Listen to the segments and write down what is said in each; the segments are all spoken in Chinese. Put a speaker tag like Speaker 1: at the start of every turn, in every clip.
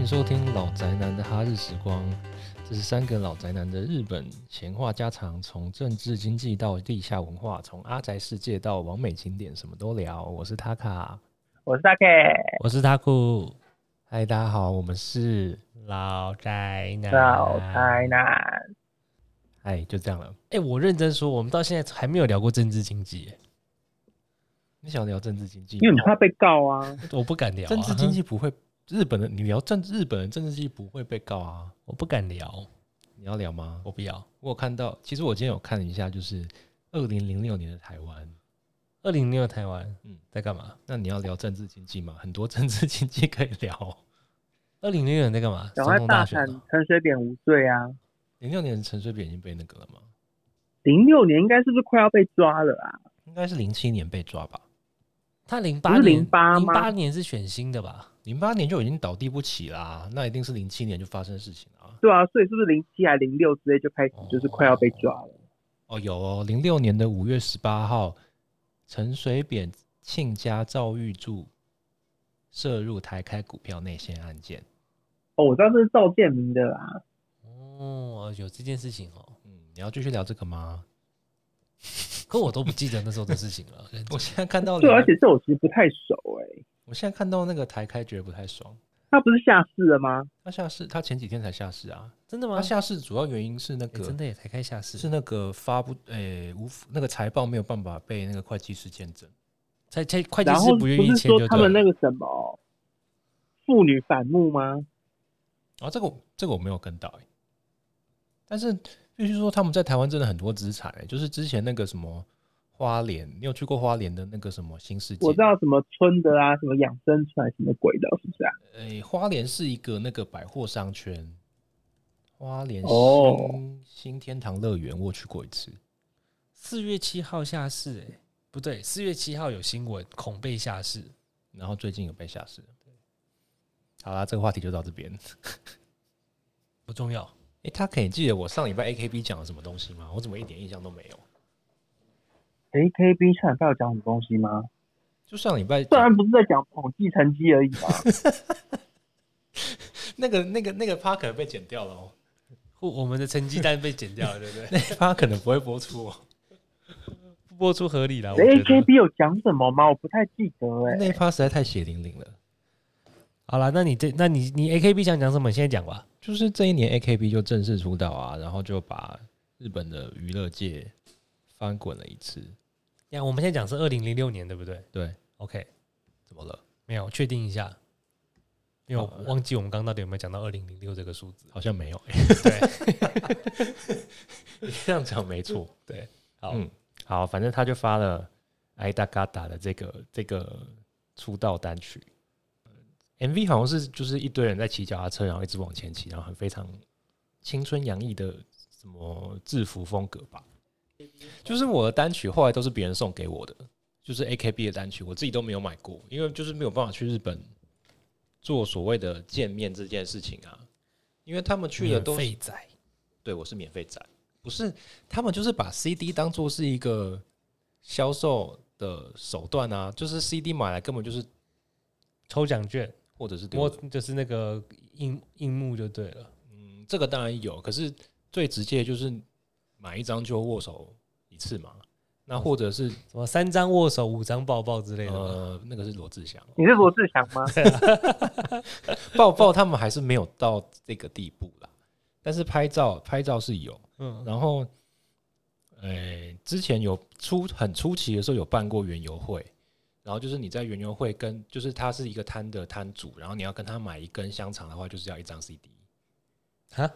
Speaker 1: 迎收听老宅男的哈日时光，这是三个老宅男的日本闲话家常，从政治经济到地下文化，从阿宅世界到完美景点，什么都聊。我是塔卡，
Speaker 2: 我是大 K，
Speaker 3: 我是塔库
Speaker 1: 嗨，大家好，我们是
Speaker 3: 老宅男。
Speaker 2: 老宅男。
Speaker 1: 哎，就这样了。
Speaker 3: 哎、我认真说，我们到现在还没有聊过政治经济，
Speaker 1: 你想聊政治经济吗？
Speaker 2: 因为你怕被告啊，
Speaker 3: 我不敢聊、啊。
Speaker 1: 政治经济不会，日本的你聊政日本的政治经济不会被告啊。
Speaker 3: 我不敢聊，
Speaker 1: 你要聊吗？
Speaker 3: 我不要。
Speaker 1: 我有看到，其实我今天有看一下，就是二零零六年的台湾。
Speaker 3: 二零零六台湾，
Speaker 1: 嗯
Speaker 3: 嗯，在干嘛？
Speaker 1: 那你要聊政治经济吗？很多政治经济可以聊。
Speaker 3: 二零零六年在干嘛？
Speaker 2: 赶快
Speaker 3: 大选？
Speaker 2: 陈水扁无罪啊！
Speaker 1: 零六年陈水扁已经被那个了吗？
Speaker 2: 零六年应该是不是快要被抓了啊？
Speaker 1: 应该是零七年被抓吧？
Speaker 3: 他零八年
Speaker 2: ，08
Speaker 3: 零八年是选新的吧？
Speaker 1: 零八年就已经倒地不起啦，那一定是零七年就发生事情了。
Speaker 2: 对啊，所以是不是零七还零六之类就开始就是快要被抓了？
Speaker 1: 哦，有哦，零六年的五月十八号，陈水扁亲家赵玉柱涉入台开股票内线案件。
Speaker 2: 哦，我知道这是赵建明的啦。
Speaker 3: 哦，有这件事情哦，
Speaker 1: 嗯，你要继续聊这个吗？
Speaker 3: 可我都不记得那时候的事情了。
Speaker 1: 我现在看到
Speaker 2: 对，而且这我其实不太熟哎、
Speaker 1: 我现在看到那个台开觉得不太爽。
Speaker 2: 他不是下市了吗？
Speaker 1: 他下市，他前几天才下市啊。
Speaker 3: 真的吗？
Speaker 1: 他下市主要原因是那
Speaker 3: 哎
Speaker 1: 个、
Speaker 3: 真的也才开下市，
Speaker 1: 是那个发布诶、无那个财报没有办法被那个会计师见证。
Speaker 3: 才才会计师不愿意
Speaker 2: 说
Speaker 3: 签就对了。
Speaker 2: 他们那个什么妇女反目吗？
Speaker 1: 啊，这个这个我没有跟到哎、但是必须说他们在台湾真的很多资产哎、就是之前那个什么花莲，你有去过花莲的那个什么新世界？
Speaker 2: 我知道什么村的啊，什么养生村什么鬼的，是不是啊？
Speaker 1: 诶、花莲是一个那个百货商圈，花莲新、
Speaker 2: 哦
Speaker 1: 新天堂乐园我去过一次。
Speaker 3: 四月七号下市，哎，不对，四月七号有新闻恐被下市。
Speaker 1: 然后最近有被下市。好啦，这个话题就到这边。
Speaker 3: 不重要。
Speaker 1: 诶、他可以记得我上礼拜 AKB 讲了什么东西吗？我怎么一点印象都没有
Speaker 2: ？A K B 上礼拜有讲什么东西吗？
Speaker 1: 就上礼拜
Speaker 2: 虽然不是在讲统计成绩而已嘛。
Speaker 1: 那个那个那个趴可能被剪掉了哦，
Speaker 3: 我我们的成绩单被剪掉了，对不对？
Speaker 1: 那一趴可能不会播出哦。
Speaker 3: 不播出合理了。我
Speaker 2: AKB 有讲什么吗？我不太记得哎、
Speaker 1: 那一趴实在太血淋淋了。
Speaker 3: 好了，那你这，那你你 A K B 想讲什么？你现在讲吧。
Speaker 1: 就是这一年 AKB 就正式出道啊，然后就把日本的娱乐界翻滚了一次。
Speaker 3: 呀，我们现在讲是二零零六年，对不对
Speaker 1: 对
Speaker 3: ，？OK，
Speaker 1: 怎么了？
Speaker 3: 没有确定一下，因为我忘记我们刚刚到底有没有讲到二零零六这个数字。
Speaker 1: 好像没有、欸。
Speaker 3: 对，
Speaker 1: 你这样讲没错。
Speaker 3: 对，好，
Speaker 1: 嗯，好，反正他就发了《爱达嘎达》的这个这个出道单曲。MV 好像是就是一堆人在骑脚踏车，然后一直往前骑，然后很非常青春洋溢的什么制服风格吧。就是我的单曲后来都是别人送给我的，就是 AKB 的单曲，我自己都没有买过，因为就是没有办法去日本做所谓的见面这件事情啊，因为他们去的都是
Speaker 3: 费仔，
Speaker 1: 对我是免费仔，不是他们就是把 CD 当做是一个销售的手段啊，就是 CD 买来根本就是
Speaker 3: 抽奖券，
Speaker 1: 或者是丢
Speaker 3: 摸就是那个印印幕就对了。
Speaker 1: 嗯，这个当然有，可是最直接就是买一张就握手一次嘛，那或者是
Speaker 3: 什么三张握手，五张抱抱之类的？
Speaker 1: 呃那个是罗志祥，
Speaker 2: 你是罗志祥吗？
Speaker 1: 抱抱他们还是没有到这个地步啦，但是拍照拍照是有，
Speaker 3: 嗯，
Speaker 1: 然后，呃，之前有出很初期的时候有办过园游会，然后就是你在园游会跟就是他是一个摊的摊主，然后你要跟他买一根香肠的话，就是要一张 CD，
Speaker 3: 哈，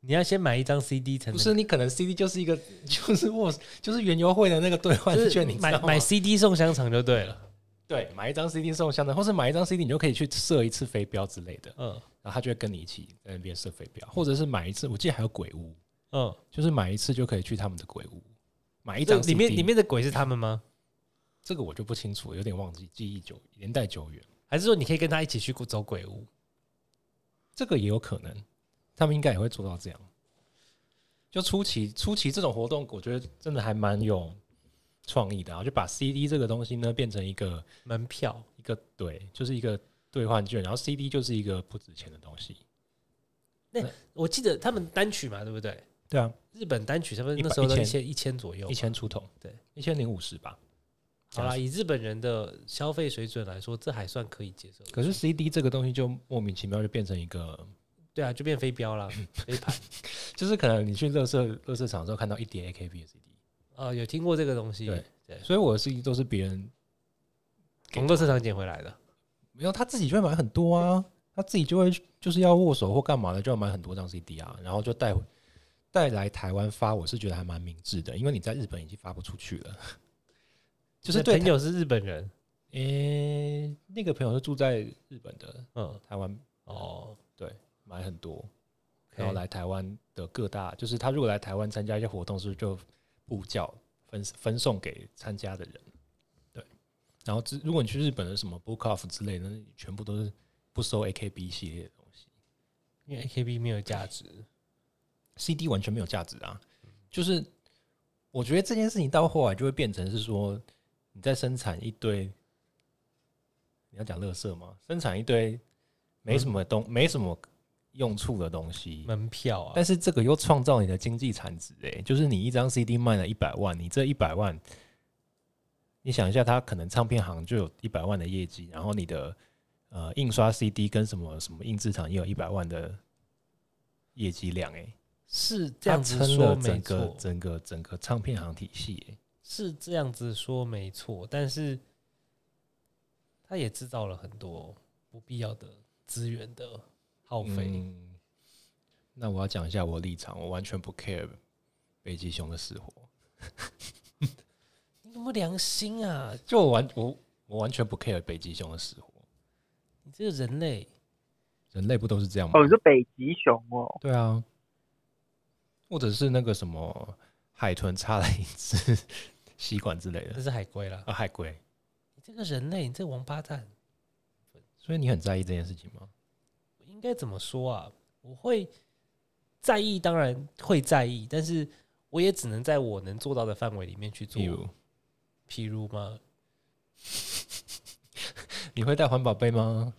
Speaker 3: 你要先买一张 CD 才能
Speaker 1: 不是你可能 CD 就是一个 就是我就是园游会的那个兑换券，你
Speaker 3: 买买 CD 送香肠就对了。
Speaker 1: 对买一张 CD 送香肠，或是买一张 CD 你就可以去射一次飞镖之类的，
Speaker 3: 嗯。
Speaker 1: 然后他就会跟你一起在那边射飞镖，或者是买一次，我记得还有鬼屋，
Speaker 3: 嗯，
Speaker 1: 就是买一次就可以去他们的鬼屋，买一张
Speaker 3: 里面里面的鬼是他们吗？
Speaker 1: 这个我就不清楚，有点忘记，记忆久年代久远。
Speaker 3: 还是说你可以跟他一起去走鬼屋？
Speaker 1: 这个也有可能，他们应该也会做到这样。就初期初期这种活动，我觉得真的还蛮有创意的，然后就把 CD 这个东西呢变成一个
Speaker 3: 门票
Speaker 1: 一个对，就是一个兑换券，然后 CD 就是一个不值钱的东西。
Speaker 3: 那我记得他们单曲嘛，对不对？
Speaker 1: 对啊，
Speaker 3: 日本单曲差不多那时候都
Speaker 1: 一千
Speaker 3: 一千左右，
Speaker 1: 一千出头，
Speaker 3: 对，
Speaker 1: 一千零五十吧。
Speaker 3: 好啦，以日本人的消费水准来说，这还算可以接受。
Speaker 1: 可是 CD 这个东西就莫名其妙就变成一个，
Speaker 3: 对啊，就变飞镖了，飞盘。
Speaker 1: 就是可能你去乐色乐色场的时候看到一叠 AKB 的 CD，
Speaker 3: 啊，有听过这个东西？
Speaker 1: 对
Speaker 3: 对，
Speaker 1: 所以我的 CD 都是别人
Speaker 3: 从乐色场捡回来的。
Speaker 1: 没有他自己就会买很多啊，他自己就会就是要握手或干嘛的，就要买很多张 CD 啊，然后就带回带来台湾发，我是觉得还蛮明智的，因为你在日本已经发不出去了。就是对
Speaker 3: 朋友是日本人，
Speaker 1: 诶、那个朋友是住在日本的，
Speaker 3: 嗯，
Speaker 1: 台湾。
Speaker 3: 哦，对
Speaker 1: 买很多，然后来台湾的各大，就是他如果来台湾参加一些活动，是不是就布教分分送给参加的人？对，然后之如果你去日本的什么 Book Off 之类的，那全部都是不收 AKB 系列的东西。
Speaker 3: 因为 AKB 没有价值。
Speaker 1: ，CD 完全没有价值啊。就是我觉得这件事情到后来就会变成是说，你在生产一堆，你要讲乐色吗？生产一堆没什么东、没什么用处的东西，
Speaker 3: 门票啊，
Speaker 1: 但是这个又创造你的经济产值，哎，就是你一张 CD 卖了一百万，你这一百万，你想一下，它可能唱片行就有一百万的业绩，然后你的呃印刷 CD 跟什么什么印制厂也有一百万的业绩量，哎，
Speaker 3: 是这
Speaker 1: 这
Speaker 3: 样子
Speaker 1: 撑
Speaker 3: 说
Speaker 1: 整个，整个整个唱片行体系，哎，
Speaker 3: 是这样子说没错，但是他也制造了很多不必要的资源的耗费。
Speaker 1: 嗯，那我要讲一下我立场，我完全不 care 北极熊的死活，
Speaker 3: 你有没有良心啊？
Speaker 1: 就我完我我完全不 care 北极熊的死活，
Speaker 3: 你这个人类，
Speaker 1: 人类不都是这样吗？
Speaker 2: 哦，你说北极熊哦，
Speaker 1: 对啊，或者是那个什么海豚插了一只吸管之类的
Speaker 3: 这是海龟啦。
Speaker 1: 啊，海龟。
Speaker 3: 你这个人类，你这个王八蛋，
Speaker 1: 所以你很在意这件事情吗？
Speaker 3: 应该怎么说啊？我会在意，当然会在意，但是我也只能在我能做到的范围里面去做。
Speaker 1: 譬如，
Speaker 3: 譬如吗？
Speaker 1: 你会带环保杯吗？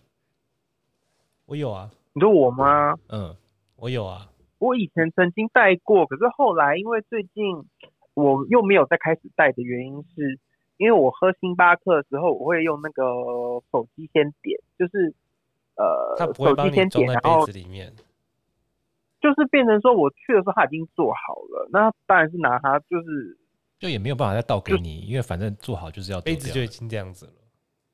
Speaker 3: 我有啊，
Speaker 2: 你说我吗？
Speaker 1: 嗯，
Speaker 3: 我有啊。
Speaker 2: 我以前曾经带过，可是后来因为最近我又没有再开始带的原因是，因为我喝星巴克的时候，我会用那个手机先点，就是呃手机先点，
Speaker 3: 在
Speaker 2: 然后
Speaker 3: 杯子里面。
Speaker 2: 就是变成说我去的时候他已经做好了，那当然是拿它就是
Speaker 1: 就也没有办法再倒给你，因为反正做好就是要
Speaker 3: 杯子就已经这样子了。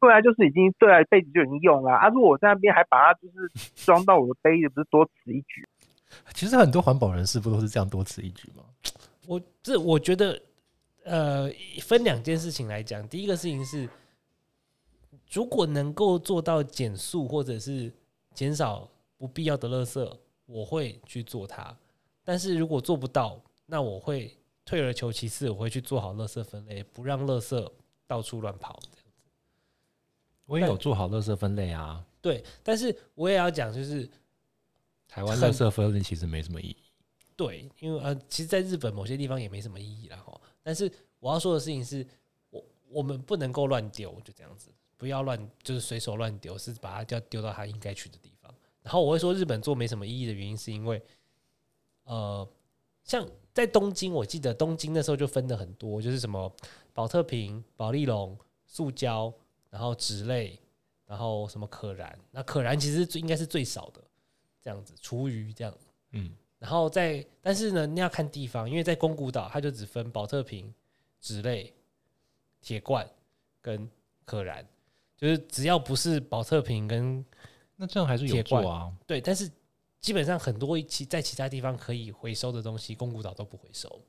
Speaker 2: 对啊，就是已经对啊，杯子就已经用了啊。如果我在那边还把它就是 装到我的杯子，不是多此一举？
Speaker 1: 其实很多环保人士不都是这样多此一举吗？
Speaker 3: 我这我觉得，呃，分两件事情来讲。第一个事情是，如果能够做到减速或者是减少不必要的垃圾，我会去做它。但是如果做不到，那我会退而求其次，我会去做好垃圾分类，不让垃圾到处乱跑。这样
Speaker 1: 我也有做好垃圾分类啊。
Speaker 3: 对，但是我也要讲，就是
Speaker 1: 台湾垃圾分类其实没什么意义。
Speaker 3: 对，因为呃，其实，在日本某些地方也没什么意义啦哈。但是我要说的事情是，我我们不能够乱丢，就这样子，不要乱就是随手乱丢，是把它叫丢到它应该去的地方。然后我会说日本做没什么意义的原因，是因为呃，像在东京，我记得东京那时候就分的很多，就是什么保特瓶、保丽龙、塑胶，然后纸类，然后什么可燃。那可燃其实最应该是最少的，这样子，厨余这样。
Speaker 1: 嗯，
Speaker 3: 然后在，但是呢，你要看地方，因为在宫古岛，它就只分保特瓶、纸类、铁罐跟可燃，就是只要不是保特瓶跟
Speaker 1: 那这样还是有做啊。
Speaker 3: 对，但是基本上很多其在其他地方可以回收的东西，宫古岛都不回收。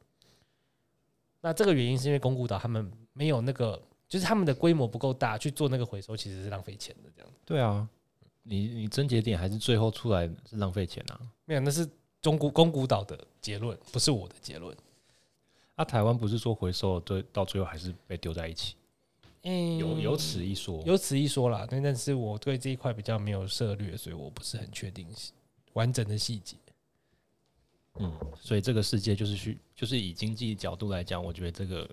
Speaker 3: 那这个原因是因为宫古岛他们没有那个，就是他们的规模不够大，去做那个回收其实是浪费钱的。这样
Speaker 1: 对啊，你你症结点还是最后出来是浪费钱啊。
Speaker 3: 没有，那是中古宫古岛的结论，不是我的结论。
Speaker 1: 啊，台湾不是说回收对到最后还是被丢在一起，
Speaker 3: 嗯
Speaker 1: 有有此一说。
Speaker 3: 有此一说啦，但但是我对这一块比较没有涉略，所以我不是很确定完整的细节。
Speaker 1: 嗯，所以这个世界就是去，就是以经济角度来讲，我觉得这个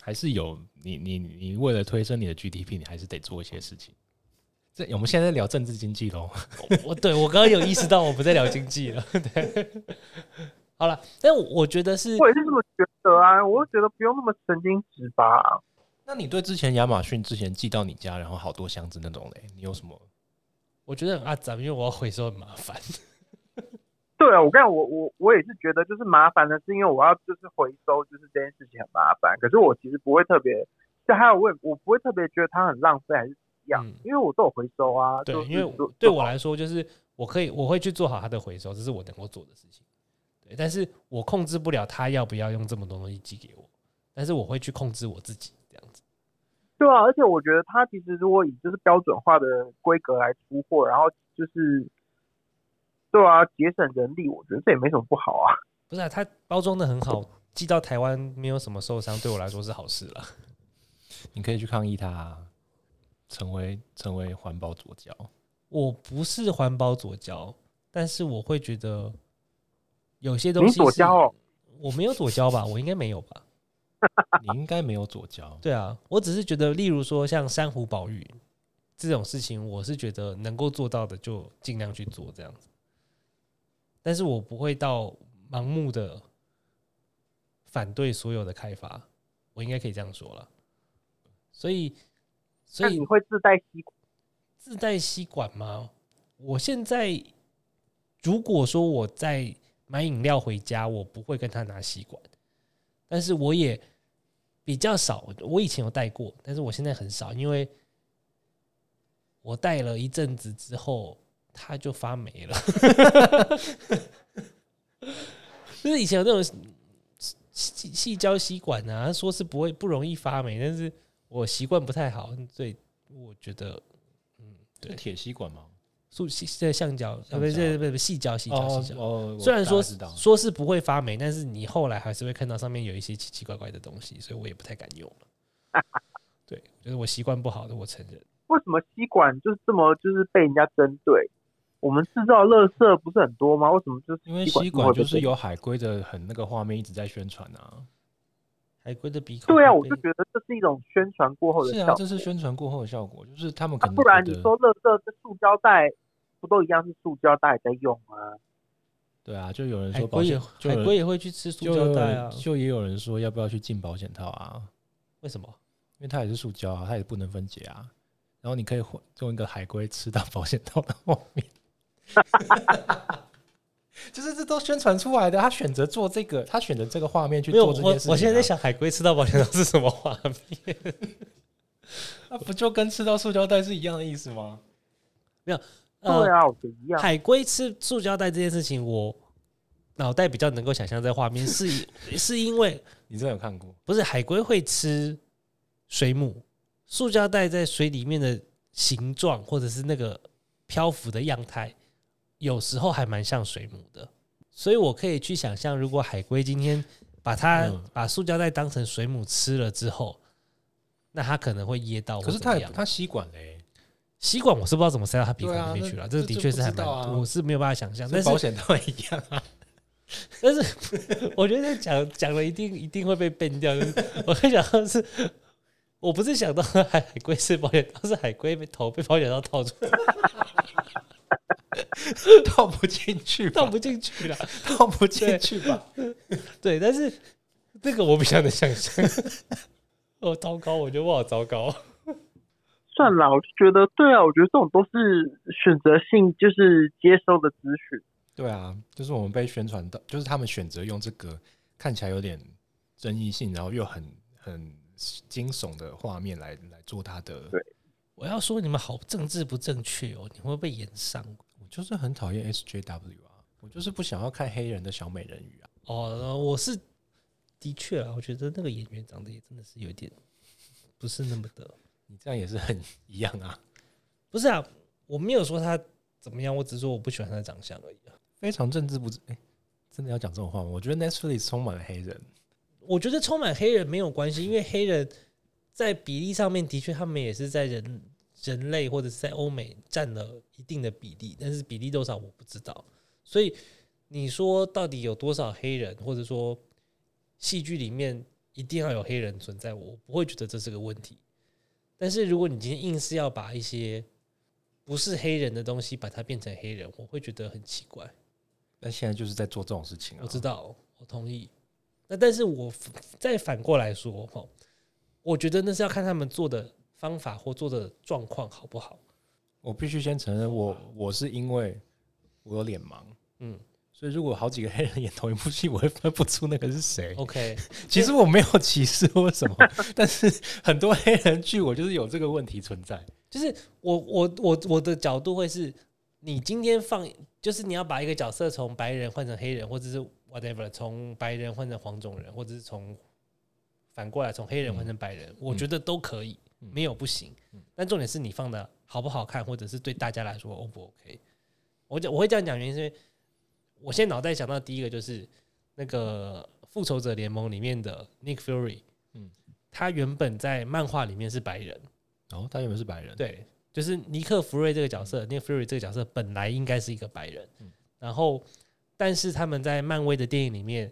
Speaker 1: 还是有你你你为了推升你的 GDP，你还是得做一些事情。这我们现在在聊政治经济喽。
Speaker 3: 我对我刚刚有意识到我不在聊经济了。对，好了，但我我觉得是
Speaker 2: 我也是这么觉得啊，我就觉得不用那么神经质吧。
Speaker 1: 那你对之前亚马逊之前寄到你家，然后好多箱子那种嘞，你有什么？
Speaker 3: 我觉得很阿杂，因为我要回收很麻烦。
Speaker 2: 对啊，我刚才我我我也是觉得就是麻烦的是因为我要就是回收，就是这件事情很麻烦。可是我其实不会特别，就还有我也我不会特别觉得它很浪费还是样，
Speaker 3: 嗯
Speaker 2: 因为我都有回收啊。
Speaker 3: 对
Speaker 2: 就，是
Speaker 3: 因为
Speaker 2: 就
Speaker 3: 对我来说，就是我可以我会去做好它的回收，这是我能够做的事情。对，但是我控制不了他要不要用这么多东西寄给我，但是我会去控制我自己这样子。
Speaker 2: 对啊，而且我觉得它其实如果以就是标准化的规格来出货，然后就是对啊，节省人力，我觉得这也没什么不好啊。
Speaker 3: 不是啊，它包装的很好，寄到台湾没有什么受伤，对我来说是好事了。
Speaker 1: 你可以去抗议它，成为成为环保左交。
Speaker 3: 我不是环保左交，但是我会觉得有些东西
Speaker 2: 左交哦，
Speaker 3: 我没有左交吧，我应该没有吧？
Speaker 1: 你应该没有左交。
Speaker 3: 对啊，我只是觉得，例如说像珊瑚保育这种事情，我是觉得能够做到的就尽量去做这样子，但是我不会到盲目的反对所有的开发，我应该可以这样说了。所以，所以
Speaker 2: 你会自带吸管？
Speaker 3: 自带吸管吗？我现在如果说我在买饮料回家，我不会跟他拿吸管，但是我也比较少。我以前有带过，但是我现在很少，因为我带了一阵子之后，它就发霉了。就是以前有那种细细胶吸管啊，说是不会不容易发霉，但是我习惯不太好，所以我觉得对
Speaker 1: 是铁吸管吗？
Speaker 3: 塑细这橡胶，呃，不不是不是细胶细胶细胶。
Speaker 1: 哦，
Speaker 3: 虽然说说是不会发霉，但是你后来还是会看到上面有一些奇奇怪怪的东西，所以我也不太敢用了。对，就是我习惯不好的，我承认。
Speaker 2: 为什么吸管就是这么就是被人家针对？我们制造垃圾不是很多吗？为什么就是
Speaker 1: 因为
Speaker 2: 吸
Speaker 1: 吸管就是有海龟的很那个画面一直在宣传啊。
Speaker 3: 海龟的鼻孔
Speaker 2: 对啊，我就觉得这是一种宣传过后的
Speaker 1: 是啊，
Speaker 2: 效果。
Speaker 1: 这是宣传过后的效果，就是他们可能
Speaker 2: 不然你说乐色这塑胶袋不都一样是塑胶袋在用吗？
Speaker 1: 对啊，就有人
Speaker 3: 海龟也
Speaker 1: 说保险，
Speaker 3: 海龟也会去吃塑胶袋啊？
Speaker 1: 人就也有人说要不要去进保险套啊？
Speaker 3: 为什么？
Speaker 1: 因为它也是塑胶啊，它也不能分解啊。然后你可以换用一个海龟吃到保险套的后面，就是这都宣传出来的。他选择做这个，他选择这个画面去做这件事情、啊。
Speaker 3: 我现在在，想海龟吃到保险套是什么画面？
Speaker 1: 那不就跟吃到塑胶袋是一样的意思吗？
Speaker 2: 对
Speaker 3: 呃，
Speaker 2: 啊，我觉得一样。
Speaker 3: 海龟吃塑胶袋这件事情，我脑袋比较能够想象这画面，是以 是因为
Speaker 1: 你真的有看过？
Speaker 3: 不是海龟会吃水母，塑胶袋在水里面的形状或者是那个漂浮的样态，有时候还蛮像水母的，所以我可以去想象，如果海龟今天把它、
Speaker 1: 嗯
Speaker 3: 把塑胶袋当成水母吃了之后，那它可能会噎到或
Speaker 1: 可是
Speaker 3: 怎么样。
Speaker 1: 他也他吸管嘞，
Speaker 3: 吸管我是不知道怎么塞到它鼻孔里面去了，
Speaker 1: 那
Speaker 3: 这个的
Speaker 1: 这
Speaker 3: 确是还蛮，我是没有办法想象。但是
Speaker 1: 保险套一样啊。
Speaker 3: 但是我觉得讲讲了一定一定会被 ban 掉。就是 我会想到是，我不是想到海海龟是保险套，是海龟被头被保险套套出来，
Speaker 1: 套不进去吧，
Speaker 3: 套不进去了。
Speaker 1: 套不进去吧？
Speaker 3: 对，但是这个我比较能想象。哦，糟糕，我觉得我好糟糕。
Speaker 2: 算了，我就觉得对啊，我觉得这种都是选择性就是接收的资讯。
Speaker 1: 对啊，就是我们被宣传到，就是他们选择用这个看起来有点争议性，然后又很很惊悚的画面来来做他的。
Speaker 2: 对
Speaker 3: 我要说你们好政治不正确哦，你会被延上
Speaker 1: 我就是很讨厌 SJW 啊，我就是不想要看黑人的小美人鱼啊。
Speaker 3: 哦。我是的确啊，我觉得那个演员长得也真的是有点不是那么的。
Speaker 1: 你这样也是很一样啊，
Speaker 3: 不是啊，我没有说他怎么样，我只是说我不喜欢他的长相而已啊。
Speaker 1: 非常政治不正。哎、真的要讲这种话吗？我觉得 Netflix 充满了黑人。
Speaker 3: 我觉得充满黑人没有关系，因为黑人在比例上面的确他们也是在人人类或者是在欧美占了一定的比例，但是比例多少我不知道。所以你说到底有多少黑人，或者说戏剧里面一定要有黑人存在，我不会觉得这是个问题。但是如果你今天硬是要把一些不是黑人的东西把它变成黑人，我会觉得很奇怪。
Speaker 1: 那现在就是在做这种事情啊。
Speaker 3: 我知道，我同意。那但是我再反过来说，哈，我觉得那是要看他们做的方法或做的状况好不好。
Speaker 1: 我必须先承认，我我是因为我有脸盲，
Speaker 3: 嗯
Speaker 1: 所以如果好几个黑人演同一部戏，我会分不出那个是谁。
Speaker 3: ，OK，
Speaker 1: 其实我没有歧视或什么，但是很多黑人剧我就是有这个问题存在。
Speaker 3: 就是我我我我的角度会是，你今天放，就是你要把一个角色从白人换成黑人，或者是 whatever，从白人换成黄种人，或者是从反过来从黑人换成白人，我觉得都可以，没有不行。但重点是你放的好不好看，或者是对大家来说 O 不 OK？我讲我会这样讲，原因是因为我现在脑袋想到第一个就是那个复仇者联盟里面的 Nick Fury，
Speaker 1: 嗯。
Speaker 3: 他原本在漫画里面是白人。
Speaker 1: 哦，他原本是白人，
Speaker 3: 对，就是尼克弗瑞这个角色，Nick Fury 这个角色本来应该是一个白人，然后但是他们在漫威的电影里面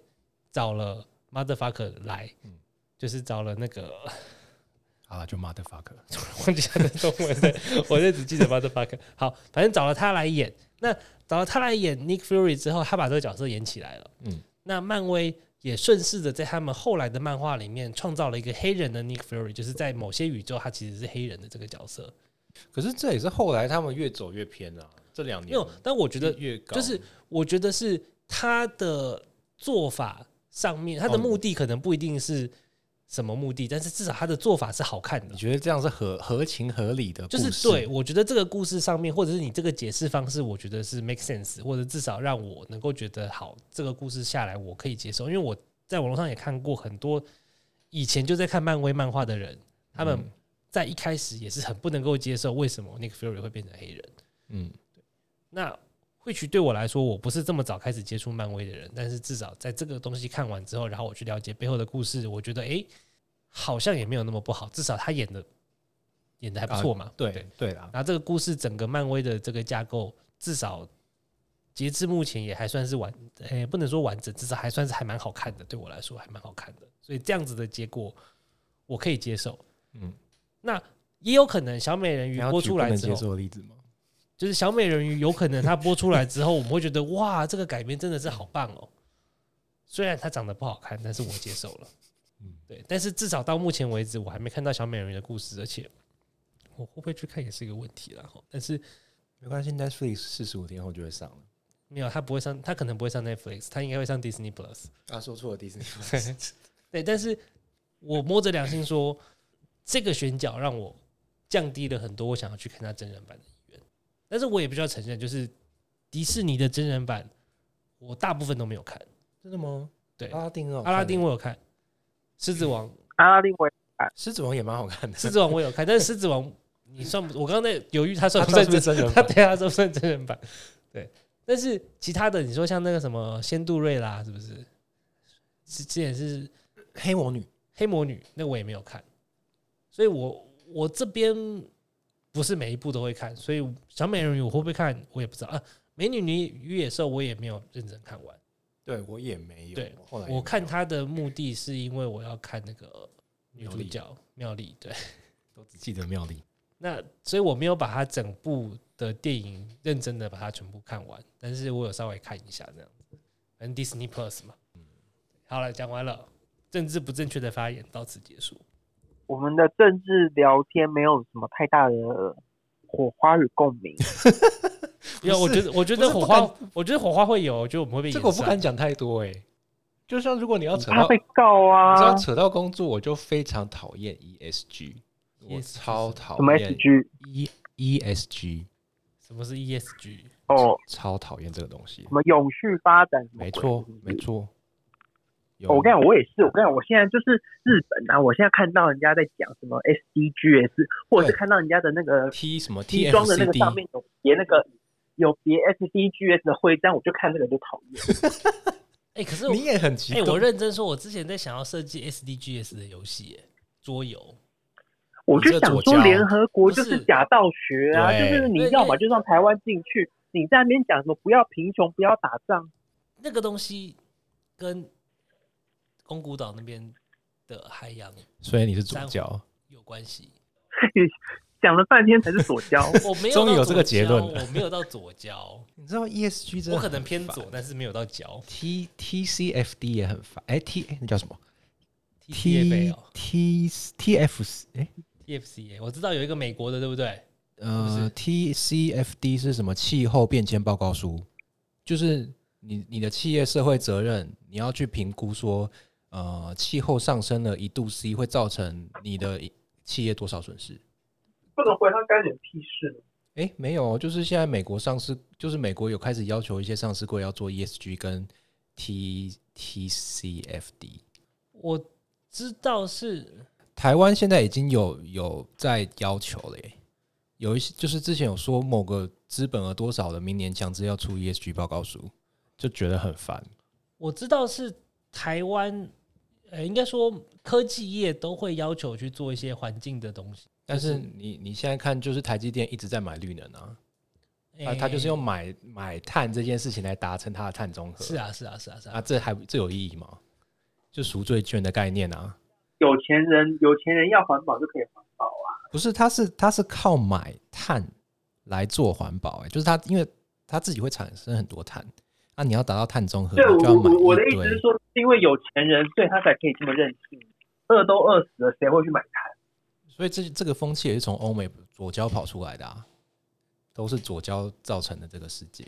Speaker 3: 找了 Motherfucker 来，就是找了那个
Speaker 1: 好了，就 motherfucker。
Speaker 3: 忘记他的中文的，我就只记得 Motherfucker。好，反正找了他来演，那找了他来演 Nick Fury 之后，他把这个角色演起来了，
Speaker 1: 嗯，
Speaker 3: 那漫威。也顺势的在他们后来的漫画里面创造了一个黑人的 Nick Fury，就是在某些宇宙他其实是黑人的这个角色。
Speaker 1: 可是这也是后来他们越走越偏啊，这两年
Speaker 3: 没有，但我觉得
Speaker 1: 越高，
Speaker 3: 就是我觉得是他的做法上面，他的
Speaker 1: 哦
Speaker 3: 目的可能不一定是什么目的，但是至少他的做法是好看的
Speaker 1: 你。觉得这样是合合情合理的
Speaker 3: 就？是对，我觉得这个故事上面，或者是你这个解释方式，我觉得是 make sense，或者至少让我能够觉得好，这个故事下来我可以接受。因为我在网络上也看过很多以前就在看漫威漫画的人，他们
Speaker 1: 嗯
Speaker 3: 在一开始也是很不能够接受为什么 Nick Fury 会变成黑人。
Speaker 1: 嗯，
Speaker 3: 那或许对我来说，我不是这么早开始接触漫威的人，但是至少在这个东西看完之后，然后我去了解背后的故事，我觉得诶，好像也没有那么不好，至少他演的演的还不错嘛。
Speaker 1: 对对啦，
Speaker 3: 然后这个故事整个漫威的这个架构，至少截至目前也还算是完，诶、不能说完整，至少还算是还蛮好看的，对我来说还蛮好看的。所以这样子的结果我可以接受。
Speaker 1: 嗯，
Speaker 3: 那也有可能小美人鱼播出来之后，
Speaker 1: 受的例子吗？
Speaker 3: 就是小美人鱼有可能它播出来之后，我们会觉得哇，这个改编真的是好棒哦。虽然它长得不好看，但是我接受了。
Speaker 1: 嗯
Speaker 3: 对，但是至少到目前为止，我还没看到小美人鱼的故事，而且我会不会去看也是一个问题啦。哈。但是
Speaker 1: 没关系，Netflix 四十五天后就会上了。
Speaker 3: 没有，它不会上，它可能不会上 Netflix，它应该会上 Disney Plus。
Speaker 1: 啊，说错了，，Disney Plus。
Speaker 3: 对，但是我摸着良心说，这个选角让我降低了很多我想要去看他真人版的。但是我也必须要承认，就是迪士尼的真人版，我大部分都没有看。
Speaker 1: 真的吗？
Speaker 3: 对
Speaker 1: 阿拉丁哦，
Speaker 3: 阿拉丁我有看，狮子王，
Speaker 2: 阿拉丁我也
Speaker 1: 狮子王也蛮好看的。
Speaker 3: 狮子王我有看，但是狮子王你算不？我刚刚在犹豫，他算不算
Speaker 1: 真人
Speaker 3: 他
Speaker 1: 版？
Speaker 3: 对他说算真人版，对。但是其他的，你说像那个什么仙杜瑞拉，是不是？是之前是
Speaker 1: 黑魔女
Speaker 3: 黑魔女，那我也没有看，所以我我这边不是每一部都会看，所以小美人鱼我会不会看，我也不知道啊。美女与野兽我也没有认真看完，
Speaker 1: 对我也没有。
Speaker 3: 对我看她的目的是因为我要看那个女主角妙丽，对。
Speaker 1: 都只记得妙丽。
Speaker 3: 那所以我没有把它整部的电影认真的把它全部看完，但是我有稍微看一下这样子。反正 Disney Plus 嘛，嗯好了，讲完了，政治不正确的发言到此结束。
Speaker 2: 我们的政治聊天没有什么太大的火花与共鸣。
Speaker 3: 因为我觉得，我觉得火花，我觉得火花会有，我觉得我们会被
Speaker 1: 这个我不敢讲太多哎、就像如果你要扯到，
Speaker 2: 怕被告啊？
Speaker 1: 你知道扯到工作，我就非常讨厌 ESG，我超讨
Speaker 2: 什么
Speaker 1: SG？E ESG？
Speaker 3: 什么是 ESG？
Speaker 2: 哦，
Speaker 1: 超讨厌这个东西
Speaker 2: 什。么永续发展？
Speaker 1: 没错没错。有
Speaker 2: 我跟你讲，我也是。我跟你讲，我现在就是日本啊，我现在看到人家在讲什么 SDGs，或者是看到人家的那个
Speaker 1: T 什么
Speaker 2: T 装的那个上面有别那个有别 SDGs 的徽章，我就看这个就讨厌。
Speaker 3: 哎、可是
Speaker 1: 你也很奇
Speaker 3: 哎、
Speaker 1: 怪。
Speaker 3: 我认真说，我之前在想要设计 SDGs 的游戏，哎，桌游。
Speaker 2: 我就想说，联合国就
Speaker 3: 是
Speaker 2: 是假道学啊，
Speaker 1: 对
Speaker 2: 就是你要么就让台湾进去，你在那边讲什么不要贫穷，不要打仗，
Speaker 3: 那个东西跟宫古岛那边的海洋
Speaker 1: 所以你是主教，
Speaker 3: 有关系。
Speaker 2: 讲了半天才是左交。
Speaker 3: 我没有
Speaker 1: 终于有这个结论了
Speaker 3: 我没有到左交，
Speaker 1: 你知道 ESG 真的
Speaker 3: 我可能偏左，但是没有到交。
Speaker 1: T TCFD 也很烦，哎、T 哎那叫什么
Speaker 3: TFA 哦
Speaker 1: T TF 哎、
Speaker 3: ，TFCA 我知道有一个美国的，对不对？
Speaker 1: 呃 TCFD 是什么？气候变迁报告书，就是你你的企业社会责任，你要去评估说，呃，气候上升了一度 C 会造成你的企业多少损失？
Speaker 2: 不能回他干你屁事呢。
Speaker 1: 哎、没有，就是现在美国上市，就是美国有开始要求一些上市柜要做 ESG 跟 T TCFD。
Speaker 3: 我知道是
Speaker 1: 台湾现在已经有有在要求了耶，有一些就是之前有说某个资本额多少的，明年强制要出 ESG 报告书，就觉得很烦。
Speaker 3: 我知道是台湾，呃，应该说科技业都会要求去做一些环境的东西，
Speaker 1: 但是你你现在看，就是台积电一直在买绿能啊，啊，他就是用买买碳这件事情来达成他的碳中和。
Speaker 3: 是啊是啊是啊是啊
Speaker 1: 啊，这还这有意义吗？就赎罪券的概念啊，
Speaker 2: 有钱人有钱人要环保就可以环保啊。
Speaker 1: 不是，他是他是靠买碳来做环保、欸，就是他因为他自己会产生很多碳，那、你要达到碳中和，
Speaker 2: 对，
Speaker 1: 就要买
Speaker 2: 我我的意思是。说，是因为有钱人，所以他才可以这么任性。饿都饿死了，谁会去买碳？
Speaker 1: 所以这这个风气也是从欧美左交跑出来的啊，都是左交造成的这个世界。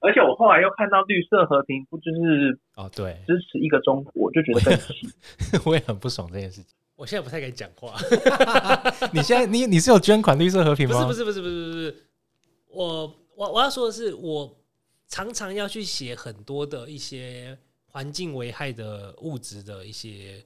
Speaker 2: 而且我后来又看到绿色和平，不就是
Speaker 1: 哦，对，
Speaker 2: 支持一个中国，我就觉得很气。
Speaker 1: 我也很不爽这件事情。
Speaker 3: 我现在不太敢讲话
Speaker 1: 你现在你你是有捐款绿色和平吗？
Speaker 3: 不是不是不是不是不是，我我我要说的是，我常常要去写很多的一些环境危害的物质的一些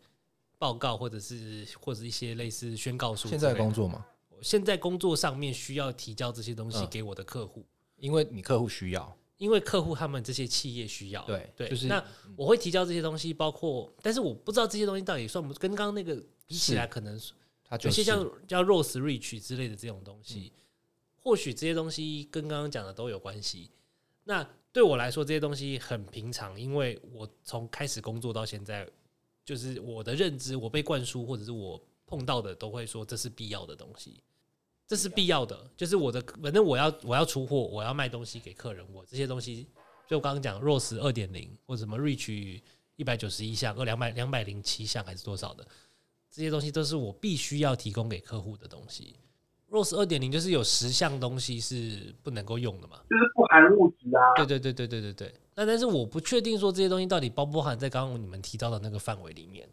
Speaker 3: 报告，或者是或者一些类似宣告书。
Speaker 1: 现在工作吗，
Speaker 3: 我现在工作上面需要提交这些东西
Speaker 1: 嗯
Speaker 3: 给我的客户，
Speaker 1: 因为你客户需要，
Speaker 3: 因为客户他们这些企业需要。
Speaker 1: 对
Speaker 3: 对，
Speaker 1: 就是
Speaker 3: 那我会提交这些东西，包括，但是我不知道这些东西到底算不跟刚刚那个比起来，可能
Speaker 1: 他就是
Speaker 3: 有些像叫 Rose Rich 之类的这种东西，或许这些东西跟刚刚讲的都有关系。那对我来说，这些东西很平常，因为我从开始工作到现在，就是我的认知，我被灌输或者是我碰到的，都会说这是必要的东西，这是必要的。就是我的，反正我要我要出货，我要卖东西给客人，我这些东西，就刚刚讲 Rose 二点零或者什么 reach 一百九十一项，二两百两百零七项还是多少的，这些东西都是我必须要提供给客户的东西。Rose 二点零就是有十项东西是不能够用的嘛？
Speaker 2: 就是不含物质啊。
Speaker 3: 对对对对对对对。那但是我不确定说这些东西到底包不包含在刚刚你们提到的那个范围里面。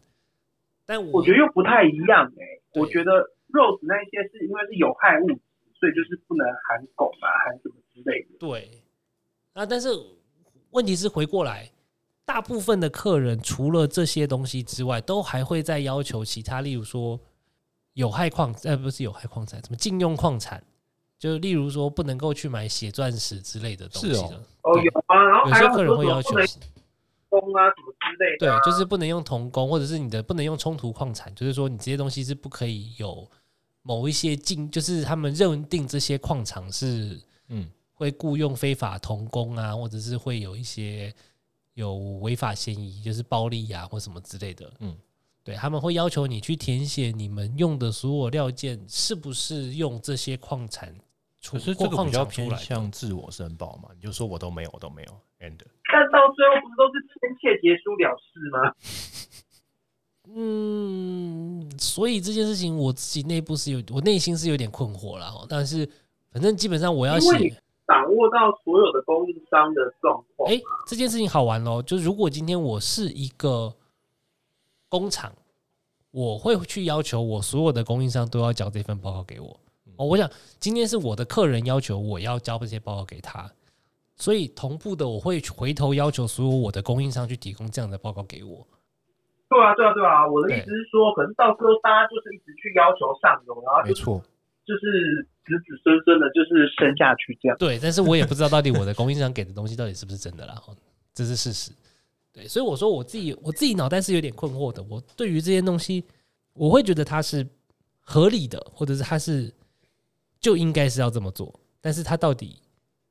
Speaker 3: 但我
Speaker 2: 我觉得又不太一样哎、
Speaker 3: 对
Speaker 2: 我觉得 rose 那一些是因为是有害物质，所以就是不能含汞啊，含什么之类的。
Speaker 3: 对啊，但是问题是回过来，大部分的客人除了这些东西之外，都还会再要求其他，例如说有害矿呃不是有害矿产，什么禁用矿产，就例如说不能够去买血钻石之类的东西
Speaker 1: 哦
Speaker 3: 的。
Speaker 2: 哦，有啊，然后
Speaker 3: 有些
Speaker 2: 还有很
Speaker 3: 客人会要求
Speaker 2: 啊什么之类
Speaker 3: 对
Speaker 2: 的、啊。，
Speaker 3: 就是不能用童工，或者是你的不能用冲突矿产，就是说你这些东西是不可以有某一些禁，就是他们认定这些矿场是
Speaker 1: 嗯，
Speaker 3: 会雇佣非法童工啊，或者是会有一些有违法嫌疑，就是暴力啊或什么之类的。嗯
Speaker 1: 嗯，
Speaker 3: 对，他们会要求你去填写你们用的所有料件是不是用这些矿产出，
Speaker 1: 可是这个比较偏。向自我申报嘛，你就说我都没有，我都没有，and
Speaker 2: 但到最后不是都是签切结束了事吗？
Speaker 3: 嗯，所以这件事情我自己内部是有，我内心是有点困惑了哈。但是反正基本上我要写，
Speaker 2: 掌握到所有的供应商的状况。
Speaker 3: 哎、这件事情好玩喽。就如果今天我是一个工厂，我会去要求我所有的供应商都要交这份报告给我。哦，我想今天是我的客人要求我要交这些报告给他，所以同步的我会回头要求所有我的供应商去提供这样的报告给我。
Speaker 2: 对啊，对啊，对啊。我的意思是说，可能到时候大家就是一直去要求上游，然后就是
Speaker 1: 没错，
Speaker 2: 就是子子孙孙的，就是生下去这样。
Speaker 3: 对，但是我也不知道到底我的供应商给的东西到底是不是真的啦，哦这是事实。对，所以我说我自己我自己脑袋是有点困惑的。我对于这些东西，我会觉得它是合理的，或者是它是就应该是要这么做，但是它到底